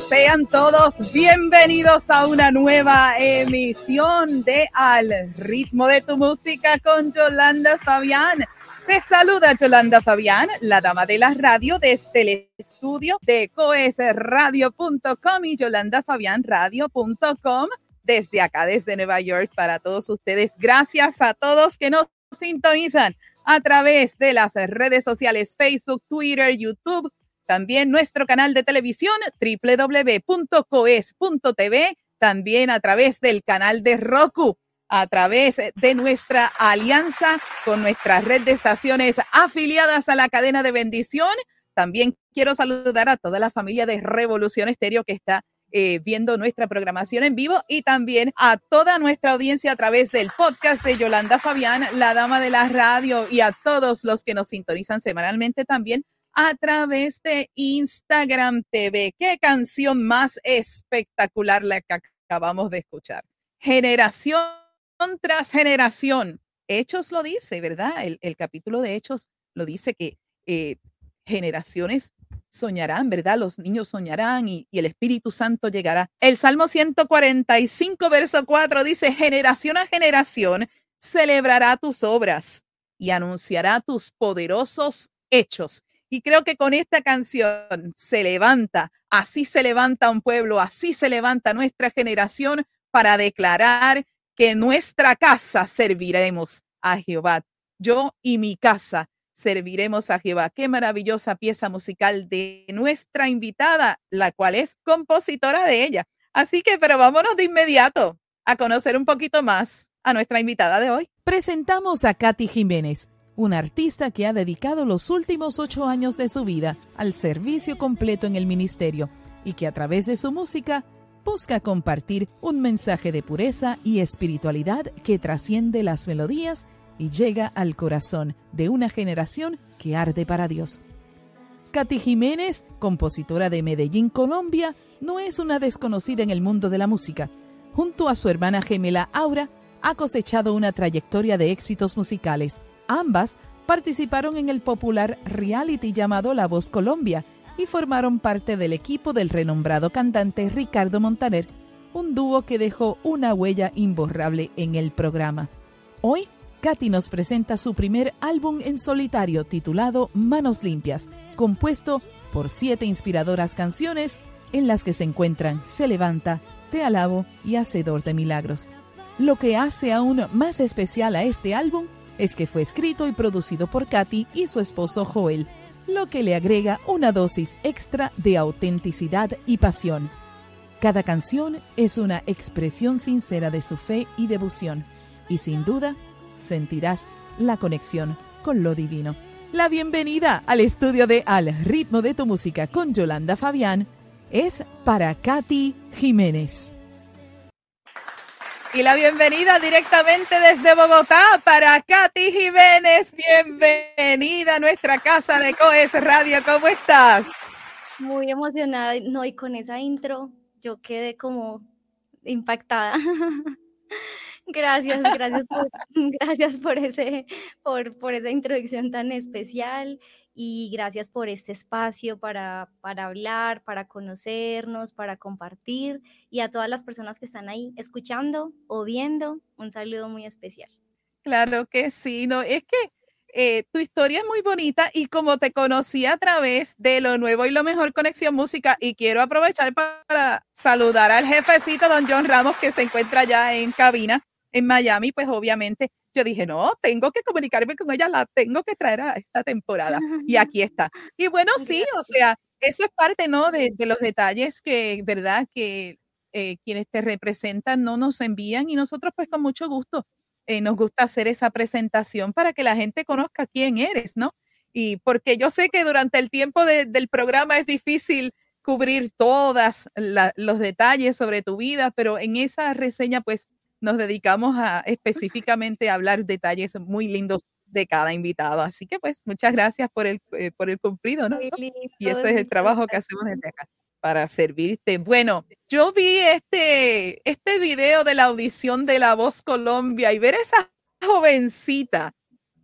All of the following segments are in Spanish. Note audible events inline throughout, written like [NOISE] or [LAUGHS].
sean todos bienvenidos a una nueva emisión de Al ritmo de tu música con Yolanda Fabián. Te saluda Yolanda Fabián, la dama de la radio desde el estudio de coesradio.com y yolandafabianradio.com desde acá, desde Nueva York para todos ustedes. Gracias a todos que nos sintonizan a través de las redes sociales Facebook, Twitter, YouTube también nuestro canal de televisión www.coes.tv, también a través del canal de Roku, a través de nuestra alianza con nuestra red de estaciones afiliadas a la cadena de bendición. También quiero saludar a toda la familia de Revolución Estéreo que está eh, viendo nuestra programación en vivo y también a toda nuestra audiencia a través del podcast de Yolanda Fabián, la dama de la radio, y a todos los que nos sintonizan semanalmente también a través de Instagram TV. Qué canción más espectacular la que acabamos de escuchar. Generación tras generación. Hechos lo dice, ¿verdad? El, capítulo de Hechos lo dice que eh, generaciones soñarán, ¿verdad? Los niños soñarán y, y, el Espíritu Santo llegará. El Salmo 145, verso 4 dice, generación a generación celebrará tus obras y anunciará tus poderosos hechos. Y creo que con esta canción se levanta, así se levanta un pueblo, así se levanta nuestra generación para declarar que nuestra casa serviremos a Jehová. Yo y mi casa serviremos a Jehová. Qué maravillosa pieza musical de nuestra invitada, la cual es compositora de ella. Así que, pero vámonos de inmediato a conocer un poquito más a nuestra invitada de hoy. Presentamos a Katy Jiménez un artista que ha dedicado los últimos ocho años de su vida al servicio completo en el ministerio y que a través de su música busca compartir un mensaje de pureza y espiritualidad que trasciende las melodías y llega al corazón de una generación que arde para Dios. Katy Jiménez, compositora de Medellín, Colombia, no es una desconocida en el mundo de la música. Junto a su hermana gemela Aura, ha cosechado una trayectoria de éxitos musicales Ambas participaron en el popular reality llamado La Voz Colombia y formaron parte del equipo del renombrado cantante Ricardo Montaner, un dúo que dejó una huella imborrable en el programa. Hoy, Katy nos presenta su primer álbum en solitario titulado Manos Limpias, compuesto por siete inspiradoras canciones en las que se encuentran Se levanta, Te alabo y Hacedor de Milagros. Lo que hace aún más especial a este álbum es que fue escrito y producido por Katy y su esposo Joel, lo que le agrega una dosis extra de autenticidad y pasión. Cada canción es una expresión sincera de su fe y devoción, y sin duda sentirás la conexión con lo divino. La bienvenida al estudio de Al ritmo de tu música con Yolanda Fabián es para Katy Jiménez. Y la bienvenida directamente desde Bogotá para Katy Jiménez. Bienvenida a nuestra casa de COES Radio. ¿Cómo estás? Muy emocionada. No, y con esa intro yo quedé como impactada. [LAUGHS] Gracias, gracias [LAUGHS] gracias por ese, por, por esa introducción tan especial y gracias por este espacio para, para hablar, para conocernos, para compartir y a todas las personas que están ahí escuchando o viendo, un saludo muy especial. Claro que sí, no, es que eh, tu historia es muy bonita y como te conocí a través de lo nuevo y lo mejor Conexión Música y quiero aprovechar para saludar al jefecito don John Ramos que se encuentra ya en cabina en Miami, pues obviamente yo dije, no, tengo que comunicarme con ella, la tengo que traer a esta temporada. Y [LAUGHS] aquí está. Y bueno, sí, o sea, eso es parte, ¿no? De, los detalles que, ¿verdad? Que eh, quienes te representan no nos envían y nosotros pues con mucho gusto eh, nos gusta hacer esa presentación para que la gente conozca quién eres, ¿no? Y porque yo sé que durante el tiempo del programa es difícil cubrir todos los detalles sobre tu vida, pero en esa reseña pues nos dedicamos a específicamente a hablar detalles muy lindos de cada invitado. Así que pues muchas gracias por el, eh, por el cumplido, ¿no? y ese es el trabajo que hacemos desde acá para servirte. Bueno, yo vi este, este video de la audición de La Voz Colombia y ver esa jovencita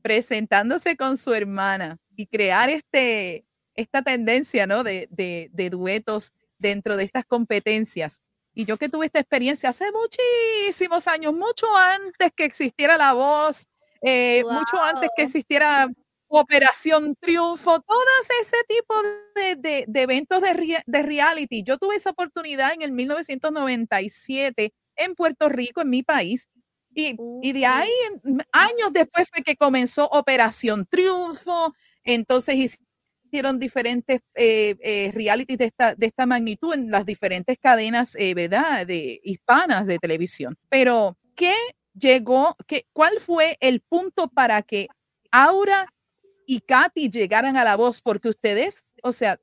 presentándose con su hermana y crear este, esta tendencia, ¿no? De, de, duetos dentro de estas competencias. Y yo que tuve esta experiencia hace muchísimos años, mucho antes que existiera la voz, eh, mucho antes que existiera Operación Triunfo, todas ese tipo de, de, eventos de, de, reality. Yo tuve esa oportunidad en el 1997 en Puerto Rico, en mi país, y, y de ahí, años después fue que comenzó Operación Triunfo, entonces hicieron diferentes eh, eh, realities de esta, de esta magnitud en las diferentes cadenas, eh, ¿verdad?, de hispanas de televisión. Pero, ¿qué llegó, qué, cuál fue el punto para que Aura y Katy llegaran a la voz? Porque ustedes, o sea,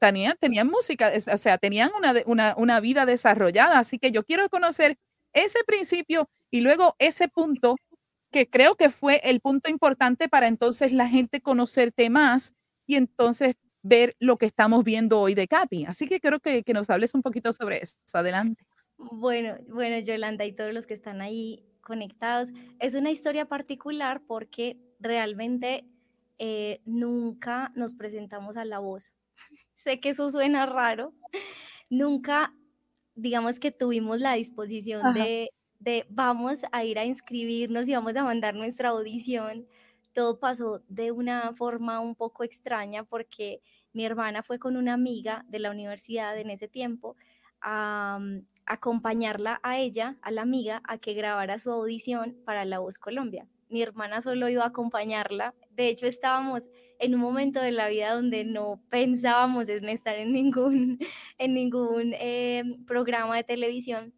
tenían, tenían música, o sea, tenían una, una, una vida desarrollada, así que yo quiero conocer ese principio y luego ese punto que creo que fue el punto importante para entonces la gente conocerte más y entonces ver lo que estamos viendo hoy de Katy. Así que creo que, que nos hables un poquito sobre eso. Adelante. Bueno, bueno, Yolanda y todos los que están ahí conectados, es una historia particular porque realmente eh, nunca nos presentamos a la voz. [LAUGHS] sé que eso suena raro. Nunca, digamos que tuvimos la disposición de de vamos a ir a inscribirnos y vamos a mandar nuestra audición, todo pasó de una forma un poco extraña porque mi hermana fue con una amiga de la universidad en ese tiempo a, mm, acompañarla a ella, a la amiga, a que grabara su audición para La Voz Colombia. Mi hermana solo iba a acompañarla. De hecho, estábamos en un momento de la vida donde no pensábamos en estar en ningún, [LAUGHS] en ningún eh, programa de televisión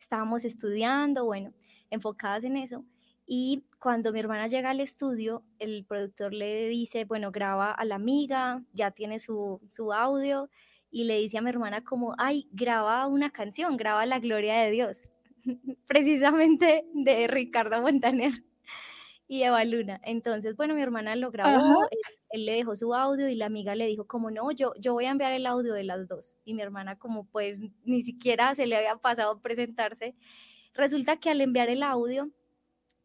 estábamos estudiando, bueno, enfocadas en eso. Y cuando mi hermana llega al estudio, el productor le dice, bueno, graba a la amiga, ya tiene su, su audio, y le dice a mi hermana como, ay, graba una canción, graba La Gloria de Dios, [LAUGHS] precisamente de Ricardo Montaner [LAUGHS] y Eva Luna. Entonces, bueno, mi hermana lo grabó, él, le dejó su audio y la amiga le dijo como, no, yo, yo voy a enviar el audio de las dos. Y mi hermana como pues ni siquiera se le había pasado presentarse. Resulta que al enviar el audio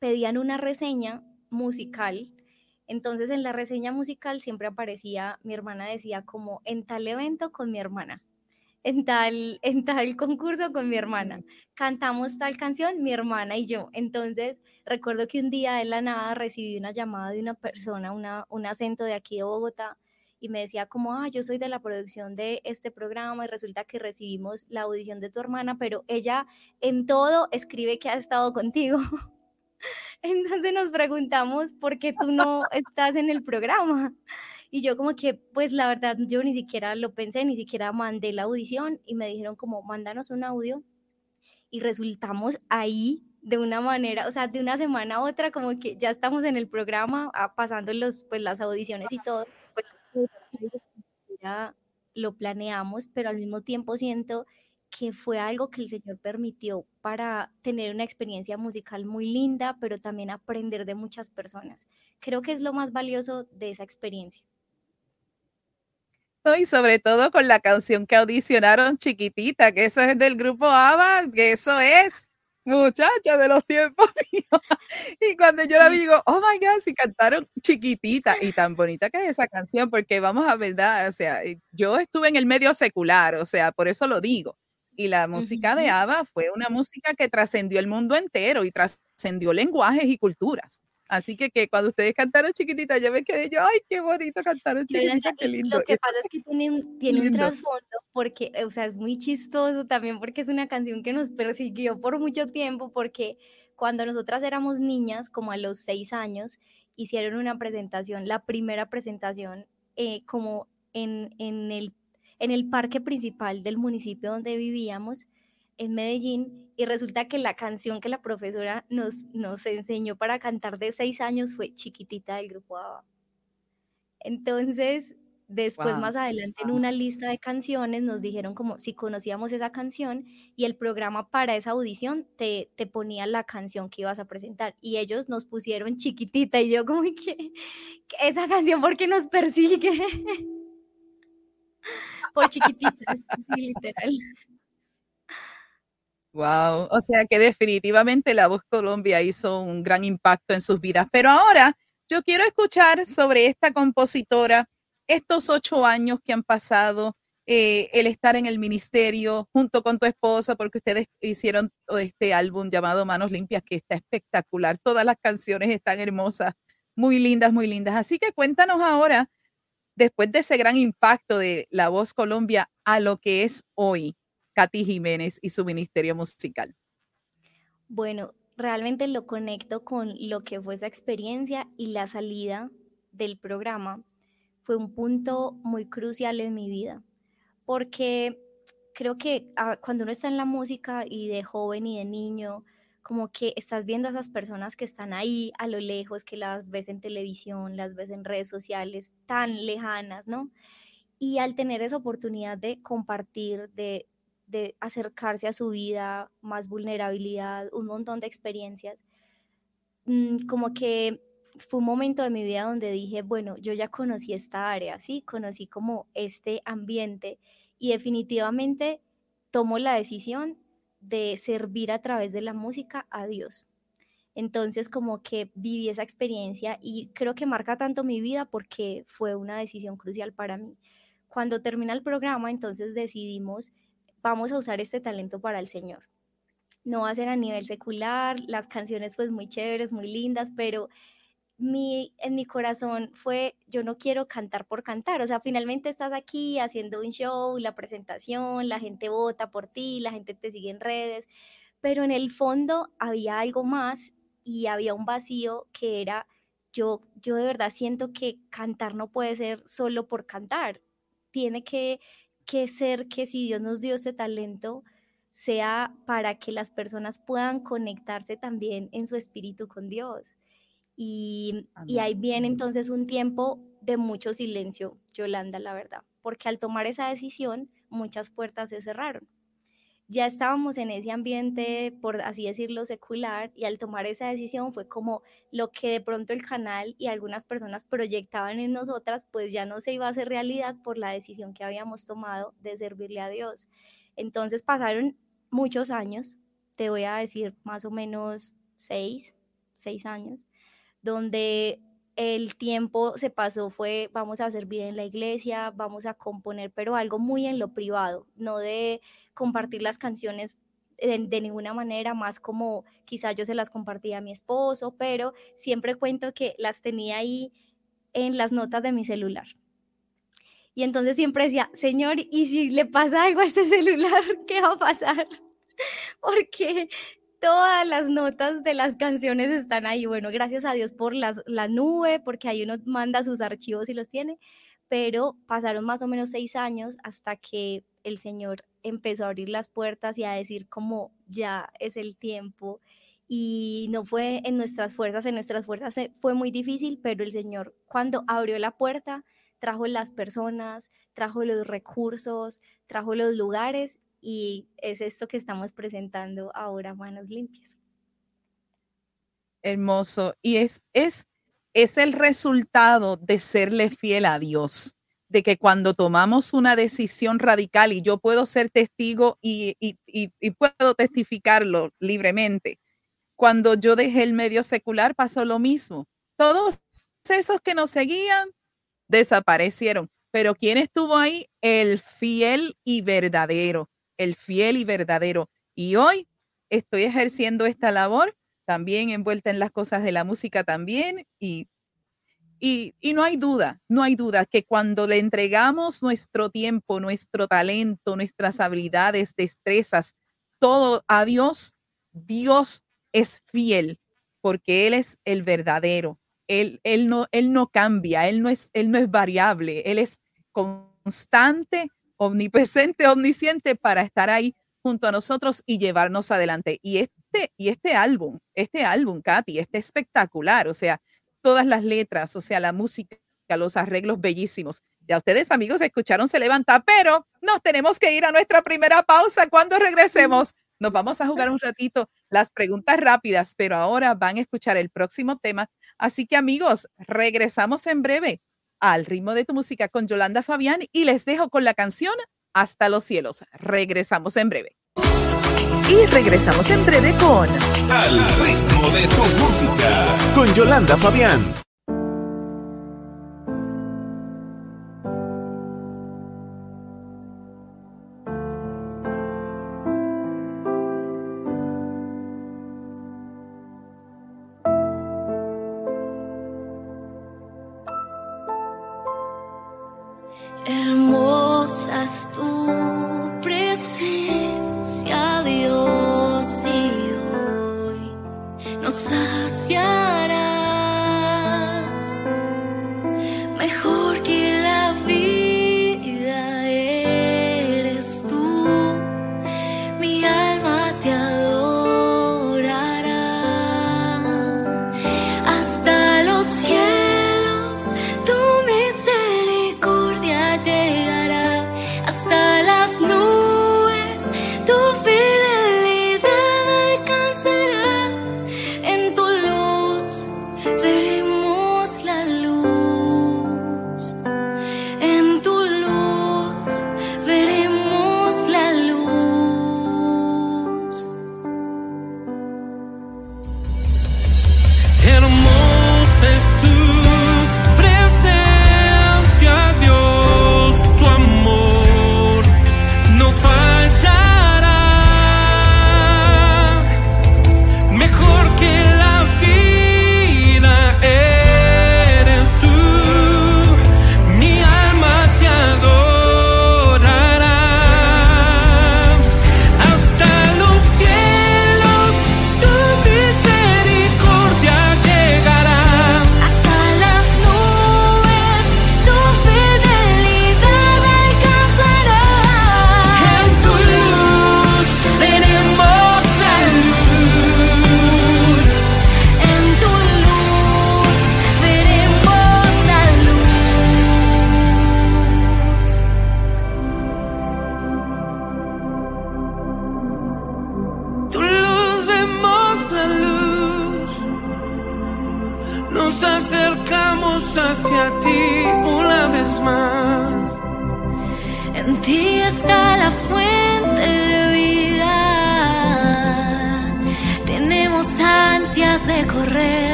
pedían una reseña musical. Entonces en la reseña musical siempre aparecía, mi hermana decía como en tal evento con mi hermana en tal, [LAUGHS] en tal concurso con mi hermana. Cantamos tal canción, mi hermana y yo. Entonces, recuerdo que un día de la nada recibí una llamada de una persona, una, un acento de aquí de Bogotá, y me decía como, ah, yo soy de la producción de este programa y resulta que recibimos la audición de tu hermana, pero ella en todo escribe que ha estado contigo. [LAUGHS] [LAUGHS] Entonces nos preguntamos por qué tú no estás en el programa. Y yo como que, pues la verdad, yo ni siquiera lo pensé, ni siquiera mandé la audición y me dijeron como, mándanos un audio y resultamos ahí de una manera, o sea, de una semana a otra, como que ya estamos en el programa, ah, pasando los, pues, las audiciones y todo. [LAUGHS] Ya lo planeamos, pero al mismo tiempo siento que fue algo que el Señor permitió para tener una experiencia musical muy linda, pero también aprender de muchas personas. Creo que es lo más valioso de esa experiencia. Y sobre todo con la canción que audicionaron chiquitita, que eso es del grupo ABBA, que eso es muchacha de los tiempos [LAUGHS] Y cuando yo la digo, oh my God, si cantaron chiquitita y tan bonita que es esa canción, porque vamos a verdad, o sea, yo estuve en el medio secular, o sea, por eso lo digo. Y la música de ABBA fue una música que trascendió el mundo entero y trascendió lenguajes y culturas. Así que, que cuando ustedes cantaron chiquitita, yo me quedé yo, ay, qué bonito cantaron chiquitita, qué lindo. Lo que [LAUGHS] pasa es que tiene tiene un trasfondo, porque, o sea, es muy chistoso también, porque es una canción que nos persiguió por mucho tiempo, porque cuando nosotras éramos niñas, como a los seis años, hicieron una presentación, la primera presentación, eh, como en, en, el, en el parque principal del municipio donde vivíamos, en Medellín y resulta que la canción que la profesora nos, nos enseñó para cantar de seis años fue Chiquitita del grupo ABBA. Entonces, después más adelante en una lista de canciones nos dijeron como si conocíamos esa canción y el programa para esa audición te, te ponía la canción que ibas a presentar. Y ellos nos pusieron chiquitita y yo como que, esa canción porque nos persigue [LAUGHS] por chiquitita, sí, literal. Wow, o sea que definitivamente la voz Colombia hizo un gran impacto en sus vidas. Pero ahora yo quiero escuchar sobre esta compositora estos ocho años que han pasado, eh, el estar en el ministerio junto con tu esposa, porque ustedes hicieron este álbum llamado Manos Limpias, que está espectacular. Todas las canciones están hermosas, muy lindas, muy lindas. Así que cuéntanos ahora, después de ese gran impacto de La Voz Colombia a lo que es hoy Katy Jiménez y su ministerio musical. Bueno, realmente lo conecto con lo que fue esa experiencia y la salida del programa fue un punto muy crucial en mi vida porque creo que ah, cuando uno está en la música y de joven y de niño, como que estás viendo a esas personas que están ahí a lo lejos, que las ves en televisión, las ves en redes sociales, tan lejanas, ¿no? Y al tener esa oportunidad de compartir, de, de acercarse a su vida, más vulnerabilidad, un montón de experiencias, mm, como que fue un momento de mi vida donde dije, bueno, yo ya conocí esta área, ¿sí? Conocí como este ambiente y definitivamente tomo la decisión de servir a través de la música a Dios. Entonces como que viví esa experiencia y creo que marca tanto mi vida porque fue una decisión crucial para mí. Cuando termina el programa, entonces decidimos, vamos a usar este talento para el Señor. No va a ser a nivel secular, las canciones pues muy chéveres, muy lindas, pero mi, en mi corazón fue, yo no quiero cantar por cantar, o sea, finalmente estás aquí haciendo un show, la presentación, la gente vota por ti, la gente te sigue en redes, pero en el fondo había algo más y había un vacío que era, yo, yo de verdad siento que cantar no puede ser solo por cantar, tiene que, que ser que si Dios nos dio este talento, sea para que las personas puedan conectarse también en su espíritu con Dios. Y, ahí viene entonces un tiempo de mucho silencio, Yolanda, la verdad, porque al tomar esa decisión muchas puertas se cerraron. Ya estábamos en ese ambiente, por así decirlo, secular, y al tomar esa decisión fue como lo que de pronto el canal y algunas personas proyectaban en nosotras, pues ya no se iba a hacer realidad por la decisión que habíamos tomado de servirle a Dios. Entonces pasaron muchos años, te voy a decir más o menos seis, seis años, donde el tiempo se pasó fue vamos a servir en la iglesia, vamos a componer, pero algo muy en lo privado, no de compartir las canciones de, ninguna manera, más como quizá yo se las compartía a mi esposo, pero siempre cuento que las tenía ahí en las notas de mi celular. Y entonces siempre decía, Señor, ¿y si le pasa algo a este [LAUGHS] celular, qué va a pasar? [LAUGHS] Porque todas las notas de las canciones están ahí. Bueno, gracias a Dios por las, la nube, porque ahí uno manda sus archivos y los tiene, pero pasaron más o menos seis años hasta que el Señor empezó a abrir las puertas y a decir como ya es el tiempo. Y no fue en nuestras fuerzas, en nuestras fuerzas fue muy difícil, pero el Señor cuando abrió la puerta, trajo las personas, trajo los recursos, trajo los lugares y es esto que estamos presentando ahora, Manos Limpias. Hermoso. Y es, es, es el resultado de serle fiel a Dios, de que cuando tomamos una decisión radical, y yo puedo ser testigo y, y, y, puedo testificarlo libremente, cuando yo dejé el medio secular pasó lo mismo. Todos esos que nos seguían desaparecieron. Pero ¿quién estuvo ahí? El fiel y verdadero el fiel y verdadero. Y hoy estoy ejerciendo esta labor, también envuelta en las cosas de la música también. Y, y, y no hay duda, no hay duda que cuando le entregamos nuestro tiempo, nuestro talento, nuestras habilidades, destrezas, todo a Dios, Dios es fiel porque Él es el verdadero. Él, él, no, él no cambia, él no, es, él no es variable, Él es constante omnipresente, omnisciente para estar ahí junto a nosotros y llevarnos adelante. Y este, y este álbum, este álbum, Katy, este espectacular, o sea, todas las letras, o sea, la música, los arreglos bellísimos. Ya ustedes, amigos, escucharon Se Levanta, pero nos tenemos que ir a nuestra primera pausa. Cuando regresemos, nos vamos a jugar un ratito las preguntas rápidas, pero ahora van a escuchar el próximo tema. Así que, amigos, regresamos en breve al ritmo de tu música con Yolanda Fabián y les dejo con la canción Hasta los cielos. Regresamos en breve. Y regresamos en breve con Al ritmo de tu música con Yolanda Fabián. last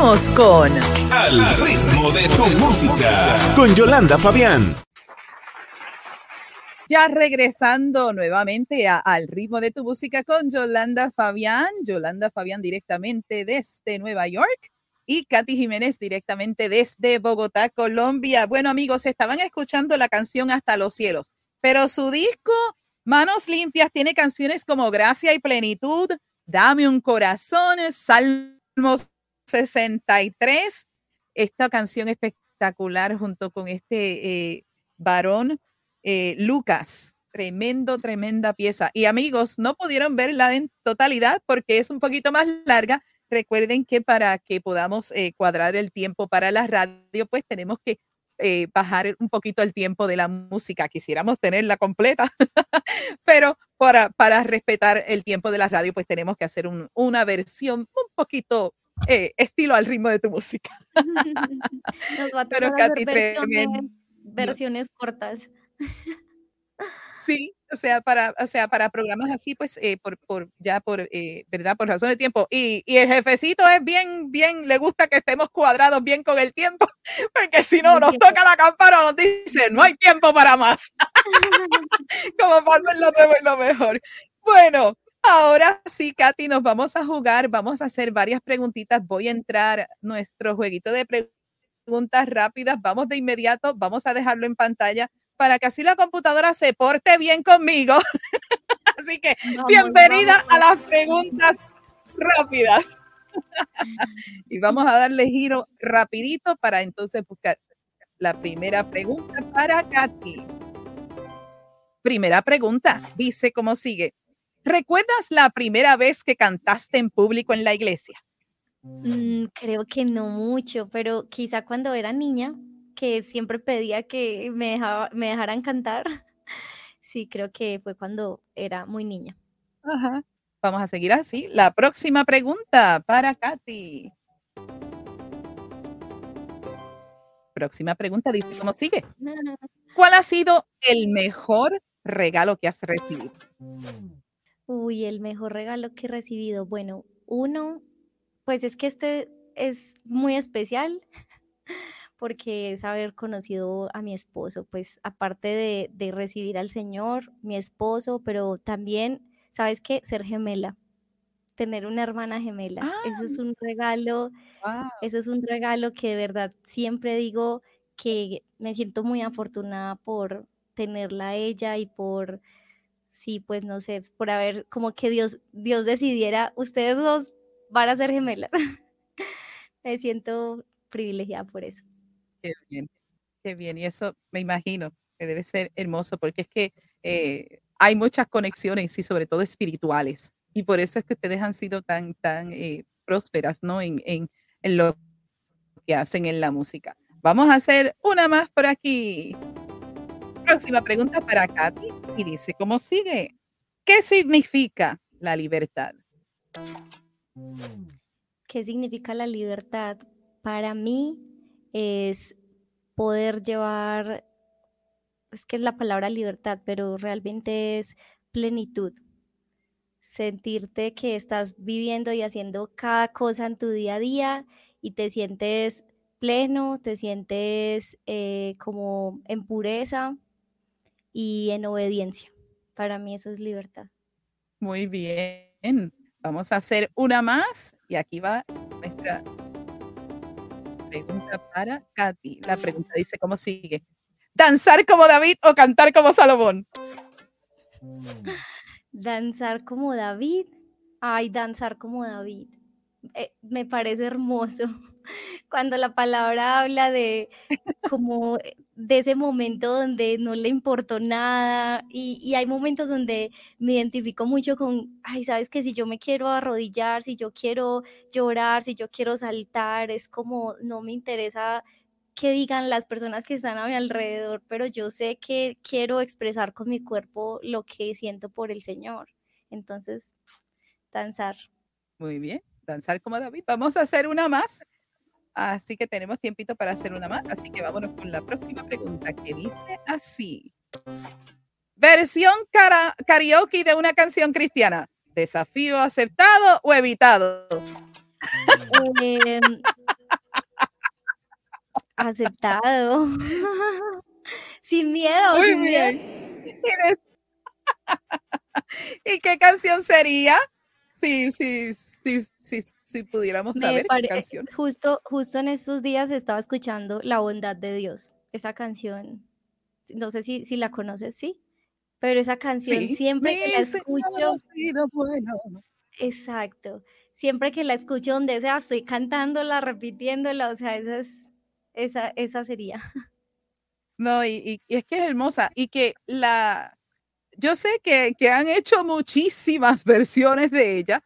Seguimos con Al ritmo de tu música con Yolanda Fabián. Ya regresando nuevamente a, al ritmo de tu música con Yolanda Fabián, Yolanda Fabián directamente desde Nueva York y Katy Jiménez directamente desde Bogotá, Colombia. Bueno amigos, estaban escuchando la canción Hasta los cielos, pero su disco Manos limpias tiene canciones como Gracia y Plenitud, Dame un corazón, Salmos 63. Esta canción espectacular junto con este eh, varón eh, Lucas. Tremendo, tremenda pieza. Y amigos, no pudieron verla en totalidad porque es un poquito más larga. Recuerden que para que podamos eh, cuadrar el tiempo para la radio, pues tenemos que eh, bajar un poquito el tiempo de la música. Quisiéramos tenerla completa, [LAUGHS] pero para, para respetar el tiempo de la radio, pues tenemos que hacer un, una versión un poquito eh, estilo al ritmo de tu música. [LAUGHS] Nos va a Pero Katy, versiones, versiones cortas. Sí, o sea, para, o sea, para programas así, pues, eh, por, por, ya por, eh, ¿verdad? Por razón de tiempo. Y, y el jefecito es bien, bien, le gusta que estemos cuadrados bien con el tiempo, [LAUGHS] porque si no, nos toca la campana, nos dice, no hay tiempo para más. [LAUGHS] Como pasa en lo nuevo y lo mejor. Bueno, ahora sí, Katy, nos vamos a jugar, vamos a hacer varias preguntitas. Voy a entrar nuestro jueguito de preguntas rápidas. Vamos de inmediato, vamos a dejarlo en pantalla para que así la computadora se porte bien conmigo. [LAUGHS] así que Vamos, bienvenida vamos. a las preguntas rápidas. [LAUGHS] y vamos a darle giro rapidito para entonces buscar la primera pregunta para Katy. Primera pregunta, dice cómo sigue. ¿Recuerdas la primera vez que cantaste en público en la iglesia? Mm, creo que no mucho, pero quizá cuando era niña, que siempre pedía que me, dejaba- me dejaran cantar. [LAUGHS] Sí, creo que fue cuando era muy niña. Ajá. Vamos a seguir así. La próxima pregunta para Katy. Próxima pregunta dice cómo sigue. [LAUGHS] ¿Cuál ha sido el mejor regalo que has recibido? Uy, el mejor regalo que he recibido. Bueno, uno, pues es que este es muy especial [LAUGHS] porque es haber conocido a mi esposo, pues aparte de, de recibir al Señor, mi esposo, pero también, ¿sabes qué? Ser gemela, tener una hermana gemela. Eso es un regalo, Wow. eso es un regalo que de verdad siempre digo que me siento muy afortunada por tenerla a ella y por, sí, pues no sé, por haber, como que Dios, Dios decidiera, ustedes dos van a ser gemelas. [LAUGHS] Me siento privilegiada por eso. Qué bien, qué bien. Y eso me imagino que debe ser hermoso porque es que eh, hay muchas conexiones y sobre todo espirituales. Y por eso es que ustedes han sido tan, tan eh, prósperas, ¿no? En, en, en lo que hacen en la música. Vamos a hacer una más por aquí. Próxima pregunta para Katy y dice, ¿cómo sigue? ¿Qué significa la libertad? ¿Qué significa la libertad? Para mí es poder llevar, es que es la palabra libertad, pero realmente es plenitud. Sentirte que estás viviendo y haciendo cada cosa en tu día a día y te sientes pleno, te sientes eh, como en pureza y en obediencia. Para mí eso es libertad. Muy bien. Vamos a hacer una más y aquí va nuestra pregunta para Katy. La pregunta dice, ¿cómo sigue? ¿Danzar como David o cantar como Salomón? Danzar como David. Ay, danzar como David. Eh, me parece hermoso [LAUGHS] cuando la palabra habla de como de ese momento donde no le importó nada y, y hay momentos donde me identifico mucho con, ay, sabes que si yo me quiero arrodillar, si yo quiero llorar, si yo quiero saltar, es como no me interesa que digan las personas que están a mi alrededor, pero yo sé que quiero expresar con mi cuerpo lo que siento por el Señor. Entonces, danzar. Muy bien. Danzar como David. Vamos a hacer una más. Así que tenemos tiempito para hacer una más. Así que vámonos con la próxima pregunta que dice así. Versión cara- karaoke de una canción cristiana. ¿Desafío aceptado o evitado? Em, aceptado. [LAUGHS] Sin miedo, Muy sin miedo. bien. Eres- [LAUGHS] ¿Y qué canción sería? Sí, sí, sí, sí, si pudiéramos saber qué canción. Justo, justo en estos días estaba escuchando La bondad de Dios. Esa canción, no sé si, si la conoces, ¿sí? Pero esa canción Sí. siempre que la Señor escucho, sido bueno. exacto, siempre que la escucho donde sea, estoy cantándola, repitiéndola, o sea, esa es, esa, esa sería. No, y, y- y es que es hermosa. Y que la. Yo sé que, que han hecho muchísimas [LAUGHS] versiones de ella,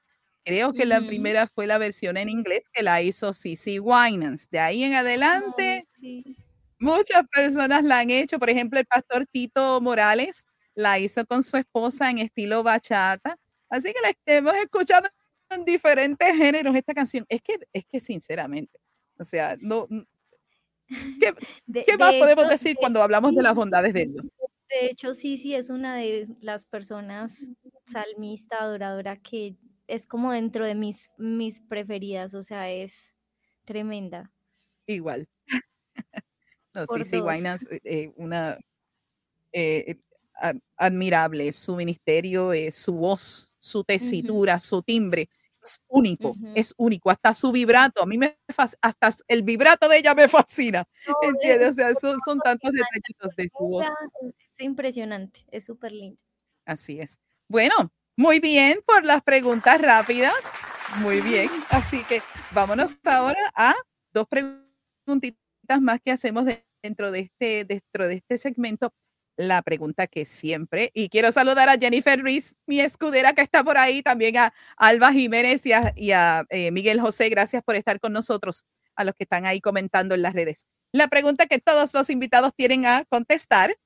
Creo que la Ujú. primera fue la versión en inglés que la hizo Cici Winans. De ahí en adelante, Ay, sí. muchas personas la han hecho. Por ejemplo, el pastor Tito Morales la hizo con su esposa en estilo bachata. Así que la hemos escuchado en diferentes géneros esta canción. Es que, es que sinceramente, o sea, no, ¿qué, [LAUGHS] De, qué más de podemos hecho, decir de cuando hecho, hablamos de las bondades de Dios? De hecho, sí, sí, es una de las personas salmista, adoradora, que es como dentro de mis, mis preferidas, o sea, es tremenda. Igual. [LAUGHS] No, Por dos. Winans, eh, eh, una [LAUGHS] eh, eh, admirable, su ministerio, eh, su voz, su tesitura, su timbre, es único, es único, hasta su vibrato, a mí me fascina, hasta el vibrato de ella me [LAUGHS] fascina, No, es, ¿entiendes? O sea, son, son tantos detallitos de su voz, impresionante, es súper lindo. así es. Bueno, muy bien por las preguntas rápidas, muy bien, [LAUGHS] así que vámonos ahora a dos preguntitas más que hacemos de- dentro de este, dentro de este segmento. La pregunta que siempre, y quiero saludar a Jennifer Ruiz, mi escudera que está por ahí, también a Alba Jiménez y a, y a, eh, Miguel José, gracias por estar con nosotros, a los que están ahí comentando en las redes. La pregunta que todos los invitados tienen a contestar,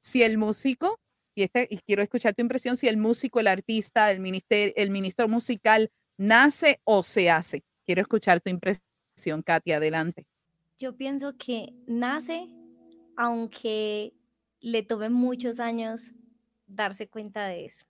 si el músico, y, este, y quiero escuchar tu impresión, si el músico, el artista, el, minister, el ministro musical nace o se hace. Quiero escuchar tu impresión, Katia, adelante. Yo pienso que nace, aunque le tome muchos años darse cuenta de eso,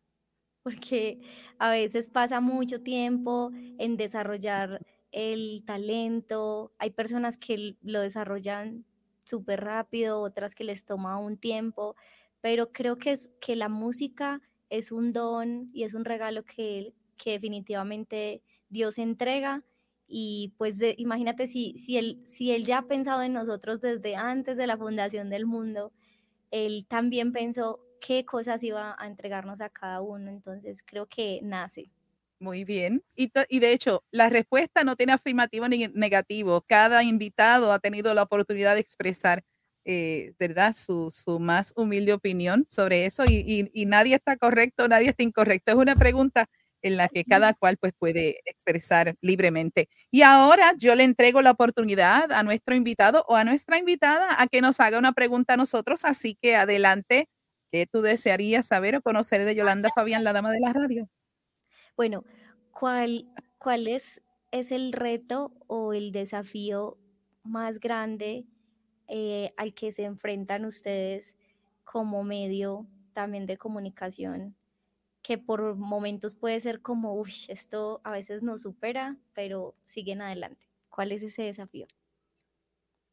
porque a veces pasa mucho tiempo en desarrollar el talento, hay personas que lo desarrollan súper rápido, otras que les toma un tiempo, pero creo que, es, que la música es un don y es un regalo que, que definitivamente Dios entrega y pues imagínate si, si, él, si Él ya ha pensado en nosotros desde antes de la fundación del mundo, Él también pensó qué cosas iba a entregarnos a cada uno, entonces creo que nace. Muy bien. Y, de hecho, la respuesta no tiene afirmativo ni negativo. Cada invitado ha tenido la oportunidad de expresar, eh, ¿verdad? Su, su más humilde opinión sobre eso y, y- y nadie está correcto, nadie está incorrecto. Es una pregunta en la que cada cual pues puede expresar libremente. Y ahora yo le entrego la oportunidad a nuestro invitado o a nuestra invitada a que nos haga una pregunta a nosotros. Así que adelante, ¿qué tú desearías saber o conocer de Yolanda Fabián, la dama de la radio? Bueno, ¿cuál, cuál es, es el reto o el desafío más grande eh, al que se enfrentan ustedes como medio también de comunicación? Que por momentos puede ser como, uy, esto a veces nos supera, pero siguen adelante. ¿Cuál es ese desafío?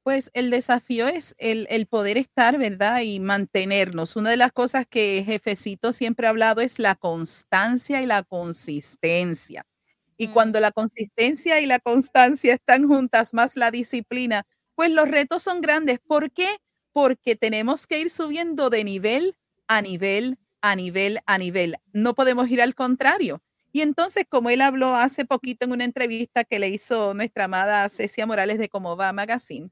Pues el desafío es el, el poder estar, ¿verdad? Y mantenernos. Una de las cosas que Jefecito siempre ha hablado es la constancia y la consistencia. Y Mm, cuando la consistencia y la constancia están juntas, más la disciplina, pues los retos son grandes. ¿Por qué? Porque tenemos que ir subiendo de nivel a nivel, a nivel, a nivel. No podemos ir al contrario. Y entonces, como él habló hace poquito en una entrevista que le hizo nuestra amada Cecia Morales de Cómo va Magazine,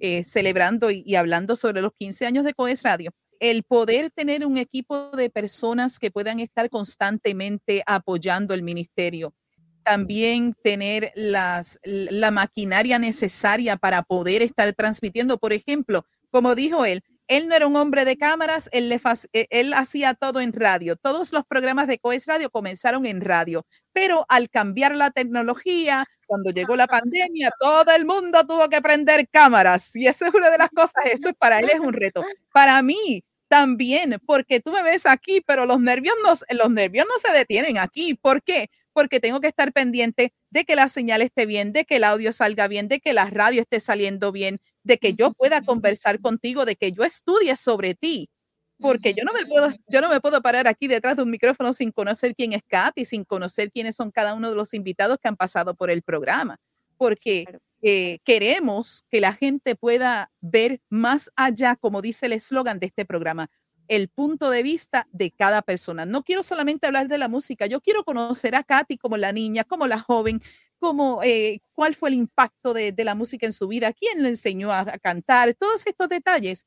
eh, celebrando y, hablando sobre los 15 años de Coes Radio, el poder tener un equipo de personas que puedan estar constantemente apoyando el ministerio, también tener las, la maquinaria necesaria para poder estar transmitiendo. Por ejemplo, como dijo él, él no era un hombre de cámaras, él, eh, él hacía todo en radio. Todos los programas de Coes Radio comenzaron en radio, pero al cambiar la tecnología, cuando llegó la pandemia, todo el mundo tuvo que prender cámaras. Y esa es una de las cosas, eso es para él es un reto. Para mí también, porque tú me ves aquí, pero los nervios no, los nervios no se detienen aquí. ¿Por qué? Porque tengo que estar pendiente de que la señal esté bien, de que el audio salga bien, de que la radio esté saliendo bien, de que yo pueda conversar contigo, de que yo estudie sobre ti. Porque yo no me puedo, yo no me puedo parar aquí detrás de un micrófono sin conocer quién es Katy, sin conocer quiénes son cada uno de los invitados que han pasado por el programa. Porque eh, queremos que la gente pueda ver más allá, como dice el eslogan de este programa, el punto de vista de cada persona. No quiero solamente hablar de la música, yo quiero conocer a Katy como la niña, como la joven, como eh, cuál fue el impacto de, de la música en su vida, quién le enseñó a, a cantar, todos estos detalles.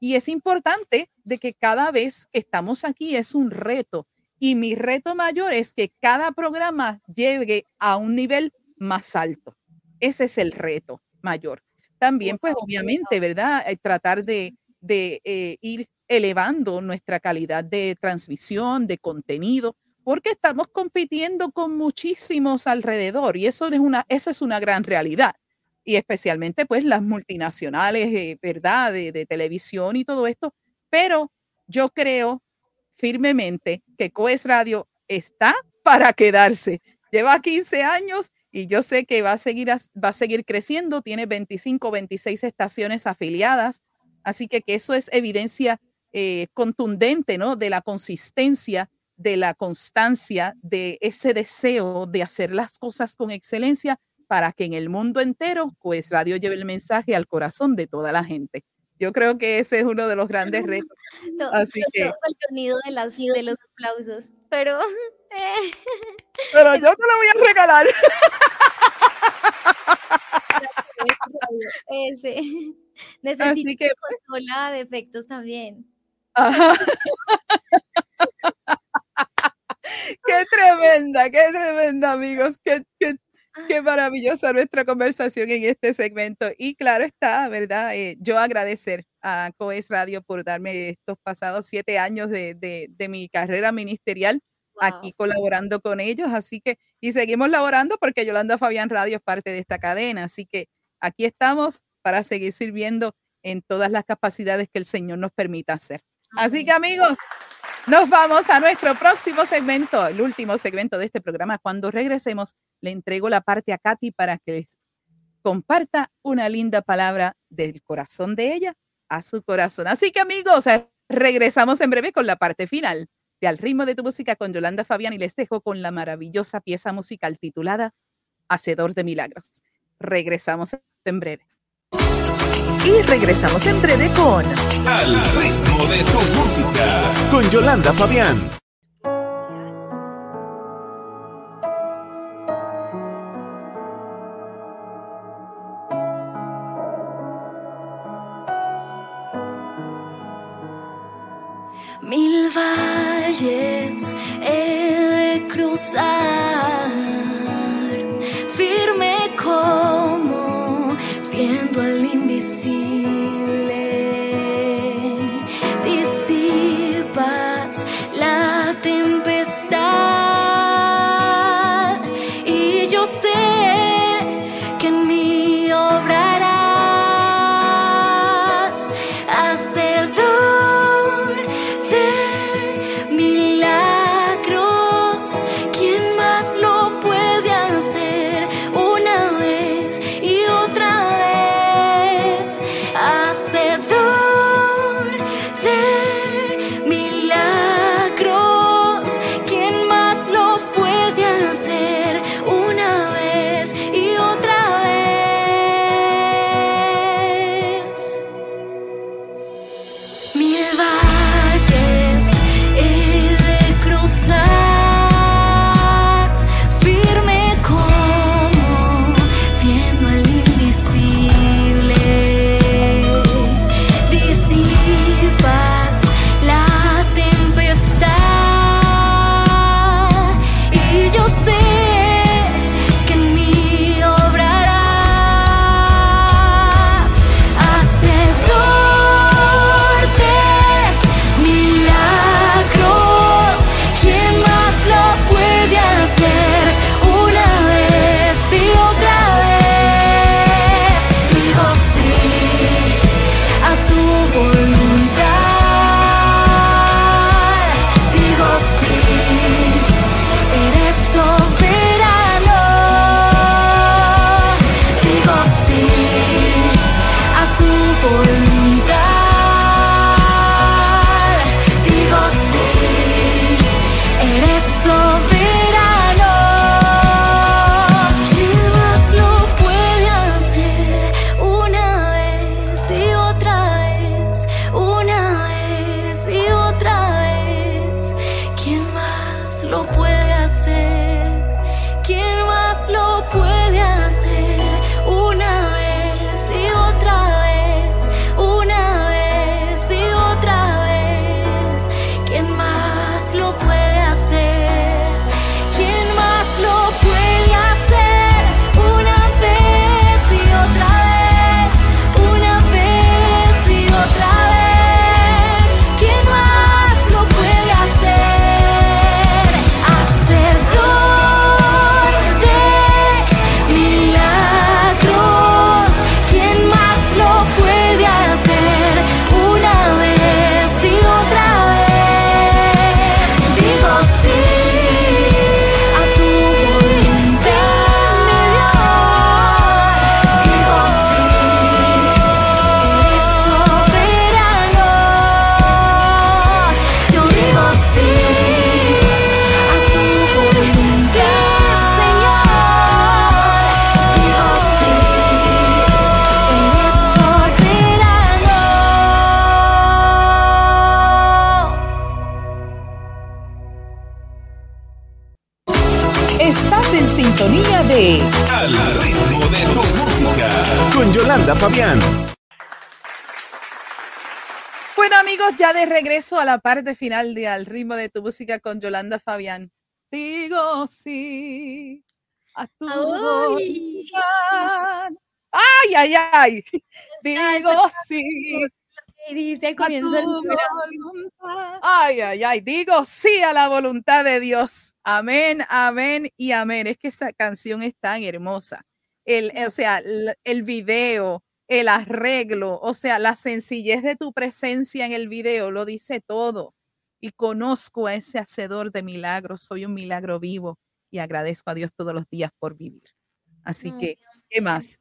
Y es importante de que cada vez que estamos aquí es un reto Y mi reto mayor es que cada programa llegue a un nivel más alto. Ese es el reto mayor. También, pues obviamente, ¿verdad? Eh, tratar de, de eh, ir elevando nuestra calidad de transmisión, de contenido, porque estamos compitiendo con muchísimos alrededor y eso es una, eso es una gran realidad. Y especialmente pues las multinacionales, eh, ¿verdad? De, televisión y todo esto. Pero yo creo firmemente que Coes Radio está [LAUGHS] para quedarse. Lleva 15 años y yo sé que va a seguir, va a seguir creciendo. Tiene 25, 26 estaciones afiliadas. Así que, que eso es evidencia eh, contundente, ¿no? De la consistencia, de la constancia, de ese deseo de hacer las cosas con excelencia para que en el mundo entero, pues Radio lleve el mensaje al corazón de toda la gente. Yo creo que ese es uno de los grandes [LAUGHS] retos. To- Así que- El sonido de, las, de los aplausos. Pero [LAUGHS] eh, Pero yo te lo voy a regalar. [LAUGHS] ese. Necesito Así que, consola de efectos también. ajá. qué tremenda, qué tremenda, amigos. Qué, qué, qué maravillosa nuestra conversación en este segmento. Y claro está, ¿verdad? Eh, yo agradecer a COES Radio por darme estos pasados siete años de, de, de mi carrera ministerial aquí colaborando con ellos. Así que, y seguimos laborando porque Yolanda Fabián Radio es parte de esta cadena. Así que aquí estamos para seguir sirviendo en todas las capacidades que el Señor nos permita hacer. Así que amigos, nos vamos a nuestro próximo segmento, el último segmento de este programa. Cuando regresemos, le entrego la parte a Katy para que les comparta una linda palabra del corazón de ella a su corazón. Así que amigos, regresamos en breve con la parte final de Al ritmo de tu música con Yolanda Fabián y les dejo con la maravillosa pieza musical titulada Hacedor de Milagros. Regresamos en breve. Y regresamos en breve con Al ritmo de tu música. Con Yolanda Fabián. Mil valles he de cruzar, ya de regreso a la parte final de Al ritmo de tu música con Yolanda Fabián. Digo sí a tu Ay. voluntad. Ay, ay, ay. Digo sí dice comienzo. Ay, ay, ay. Digo sí a la voluntad de Dios. Amén, amén y amén. Es que esa canción es tan hermosa. El, o sea, el, el video, el arreglo, o sea, la sencillez de tu presencia en el video lo dice todo. Y conozco a ese hacedor de milagros. Soy un milagro vivo y agradezco a Dios todos los días por vivir. Así que, ¿qué más?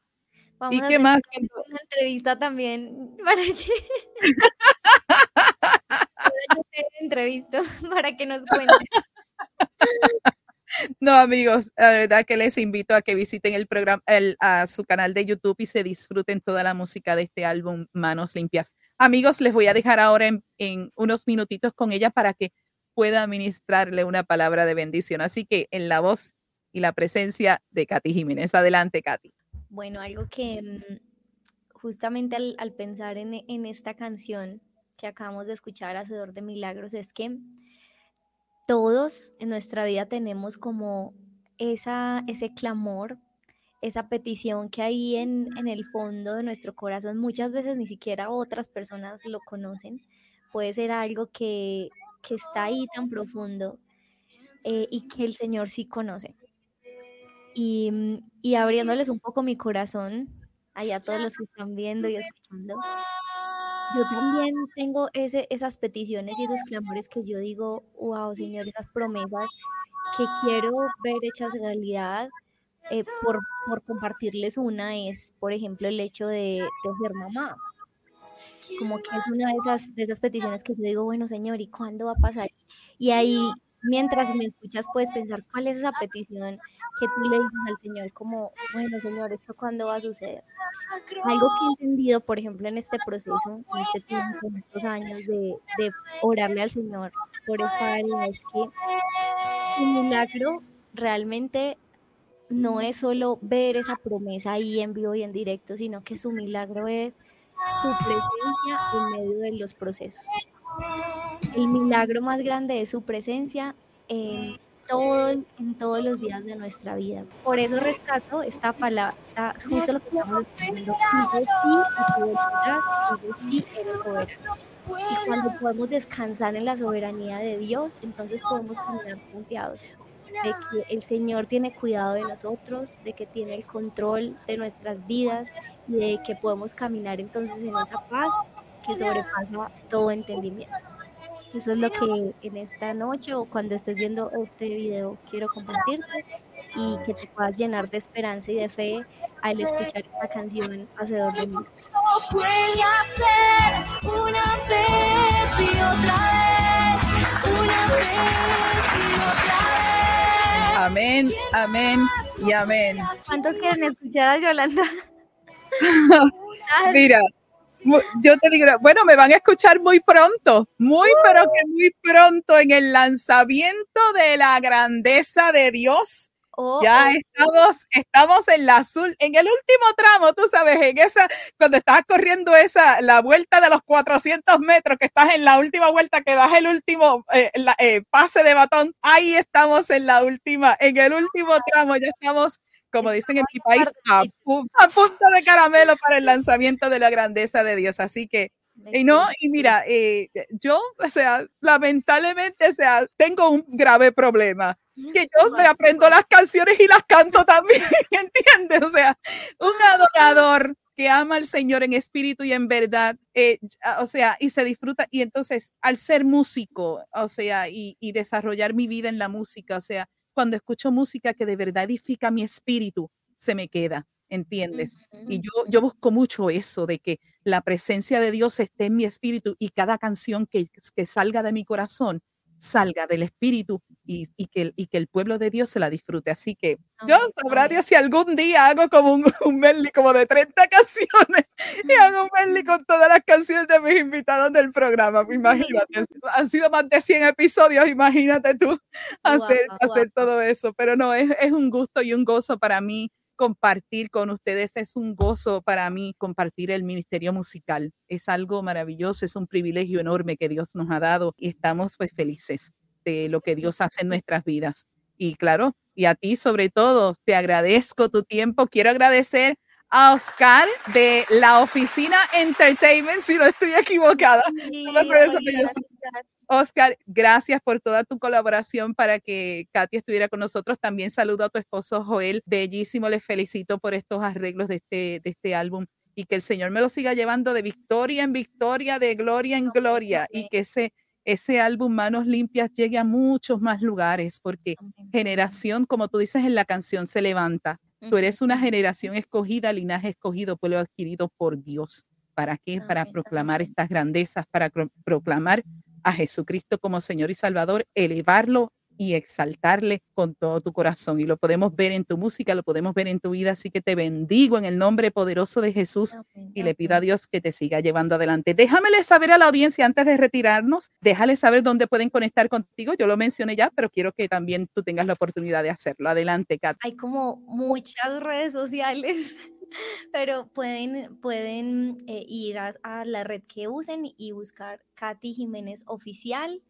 Vamos ¿Y a qué más? una entrevista también [LAUGHS] para que [LAUGHS] te entrevisto [LAUGHS] para que nos cuentes. No, amigos, la verdad que les invito a que visiten el programa, el, a su canal de YouTube y se disfruten toda la música de este álbum Manos Limpias. Amigos, les voy a dejar ahora en, unos minutitos con ella para que pueda ministrarle una palabra de bendición. Así que en la voz y la presencia de Katy Jiménez. Adelante, Katy. Bueno, algo que mm, justamente al, pensar en, en esta canción que acabamos de escuchar, Hacedor de Milagros, es que todos en nuestra vida tenemos como esa, ese clamor, esa petición que hay en, en el fondo de nuestro corazón. Muchas veces ni siquiera otras personas lo conocen. Puede ser algo que, que está ahí tan profundo eh, y que el Señor sí conoce. Y, mm, y abriéndoles un poco mi corazón, allá todos los que están viendo y escuchando, yo también tengo ese, esas peticiones y esos clamores que yo digo, wow, Señor, esas promesas que quiero ver hechas realidad. eh, por, por compartirles una es, por ejemplo, el hecho de, de ser mamá. Como que es una de esas, de esas peticiones que yo digo, bueno, Señor, ¿y cuándo va a pasar? Y ahí, mientras me escuchas, puedes pensar, ¿cuál es esa petición que tú le dices al Señor? Como, bueno, Señor, ¿esto cuándo va a suceder? Algo que he entendido, por ejemplo, en este proceso, en este tiempo, en estos años de, orarle al Señor por esta área, es que su milagro realmente no es solo ver esa promesa ahí en vivo y en directo, sino que su milagro es su presencia en medio de los procesos. El milagro más grande es su presencia en, todo, en todos los días de nuestra vida. Por eso rescato esta palabra, está justo lo que estamos escuchando. Digo sí a tu voluntad, digo sí eres soberano. Y cuando podemos descansar en la soberanía de Dios, entonces podemos caminar confiados de que el Señor tiene cuidado de nosotros, de que tiene el control de nuestras vidas y de que podemos caminar entonces en esa paz que sobrepasa todo entendimiento. Eso es lo que en esta noche o cuando estés viendo este video quiero compartirte y que te puedas llenar de esperanza y de fe al escuchar esta canción Hacedor de Milagros. Puede hacer una vez y otra vez, una vez y otra vez. Amén, amén y amén. ¿Cuántos quieren escuchar a Yolanda? [LAUGHS] Mira, yo te digo, bueno, me van a escuchar muy pronto, muy, pero que muy pronto en el lanzamiento de la grandeza de Dios. Oh, Ya oh, estamos, estamos en la azul, en el último tramo, tú sabes, en esa, cuando estás corriendo esa, la vuelta de los 400 metros, que estás en la última vuelta, que das el último eh, la- eh, pase de batón, ahí estamos en la última, en el último tramo, ya estamos, como dicen en mi país, a, pu- a punta de caramelo para el lanzamiento de la grandeza de Dios. Así que y no, y mira, eh, yo, o sea, lamentablemente, o sea, tengo un grave problema, que yo me aprendo las canciones y las canto también, [LAUGHS] ¿entiendes? O sea, un adorador que ama al Señor en espíritu y en verdad, eh, o sea, y se disfruta, y entonces, al ser músico, o sea, y, y desarrollar mi vida en la música, o sea, cuando escucho música que de verdad edifica mi espíritu, se me queda, ¿entiendes? Y yo, yo busco mucho eso, de que la presencia de Dios esté en mi espíritu y cada canción que, que salga de mi corazón salga del espíritu y, y que, el- y que el pueblo de Dios se la disfrute. Así que yo sabrá. Dios si algún día hago como un, [LAUGHS] un medley como de 30 canciones y hago un medley con todas las canciones de mis invitados del programa. [LAUGHS] Imagínate, han sido más de 100 episodios, imagínate tú hacer, todo eso. Pero no, es, es un gusto y un gozo para mí compartir con ustedes. Es un gozo para mí compartir el ministerio musical. Es algo maravilloso, es un privilegio enorme que Dios nos ha dado y estamos pues felices de lo que Dios hace en nuestras vidas. Y claro, y a ti sobre todo, te agradezco tu tiempo. Quiero agradecer a Oscar de la oficina Entertainment, si no estoy equivocada. Sí, No me. Oscar, gracias por toda tu colaboración para que Katy estuviera con nosotros. También saludo a tu esposo Joel. Bellísimo, les felicito por estos arreglos de este, de este álbum y que el Señor me lo siga llevando de victoria en victoria, de gloria en gloria y que ese, ese álbum Manos Limpias llegue a muchos más lugares porque generación, como tú dices en la canción, se levanta. Tú eres una generación escogida, linaje escogido, pueblo adquirido por Dios. ¿Para qué? Para proclamar estas grandezas, para proclamar a Jesucristo como Señor y Salvador, elevarlo y exaltarle con todo tu corazón. Y lo podemos ver en tu música, lo podemos ver en tu vida. Así que te bendigo en el nombre poderoso de Jesús y le pido a. Dios que te siga llevando adelante. Déjamele saber a la audiencia antes de retirarnos, déjale saber dónde pueden conectar contigo. Yo lo mencioné ya, pero quiero que también tú tengas la oportunidad de hacerlo. Adelante, Kat. Hay como muchas redes sociales, [LAUGHS] pero pueden, pueden eh, ir a, a la red que usen y buscar Katy Jiménez Oficial.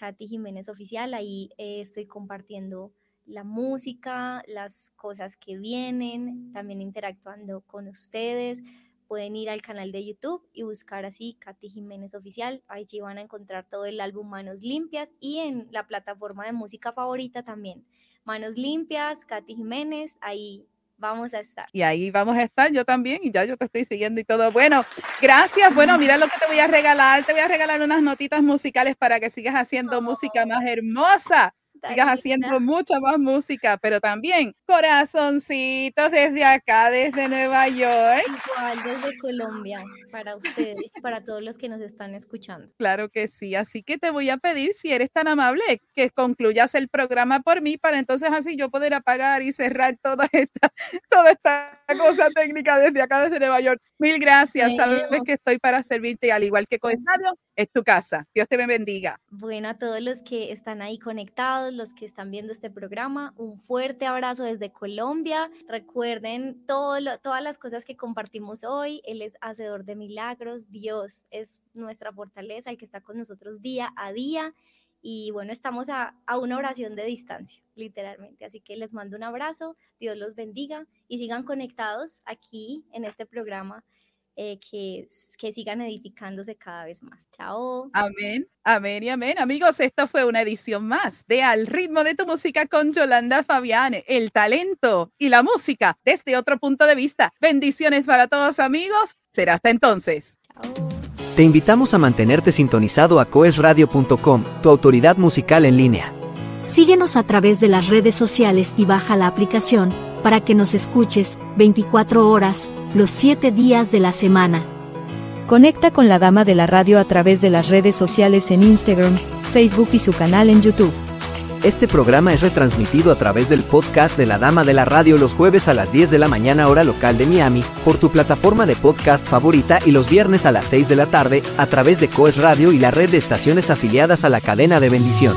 Katy Jiménez Oficial, ahí eh, estoy compartiendo la música, las cosas que vienen, también interactuando con ustedes. Pueden ir al canal de YouTube y buscar así Katy Jiménez Oficial. Allí van a encontrar todo el álbum Manos Limpias y en la plataforma de música favorita también. Manos Limpias, Katy Jiménez, ahí vamos a estar. Y ahí vamos a estar yo también, y ya yo te estoy siguiendo y todo. Bueno, gracias. Bueno, mira lo que te voy a regalar. Te voy a regalar unas notitas musicales para que sigas haciendo música más hermosa. Sigas haciendo mucha más música, pero también corazoncitos desde acá, desde Nueva York. Igual desde Colombia, para ustedes y para todos los que nos están escuchando. Claro que sí, así que te voy a pedir, si eres tan amable, que concluyas el programa por mí para entonces así yo poder apagar y cerrar toda esta, toda esta cosa [LAUGHS] técnica desde acá, desde Nueva York. Mil gracias, sabes que estoy para servirte, al igual que Coesadio, es tu casa. Dios te bendiga. Bueno, a todos los que están ahí conectados, los que están viendo este programa, un fuerte abrazo desde Colombia. Recuerden todo todas las cosas que compartimos hoy. Él es hacedor de milagros. Dios es nuestra fortaleza, el que está con nosotros día a día. Y bueno, estamos a, a una oración de distancia, literalmente. Así que les mando un abrazo, Dios los bendiga y sigan conectados aquí en este programa, eh, que, que sigan edificándose cada vez más. Chao. Amén, amén y amén. Amigos, esto fue una edición más de Al ritmo de tu música con Yolanda Fabián, el talento y la música desde otro punto de vista. Bendiciones para todos amigos. Será hasta entonces. Chao. Te invitamos a mantenerte sintonizado a coesradio.com, tu autoridad musical en línea. Síguenos a través de las redes sociales y baja la aplicación para que nos escuches 24 horas, los 7 días de la semana. Conecta con la Dama de la Radio a través de las redes sociales en Instagram, Facebook y su canal en YouTube. Este programa es retransmitido a través del podcast de la Dama de la Radio los jueves a las 10 de la mañana hora local de Miami, por tu plataforma de podcast favorita y los viernes a las 6 de la tarde a través de Coes Radio y la red de estaciones afiliadas a la cadena de bendición.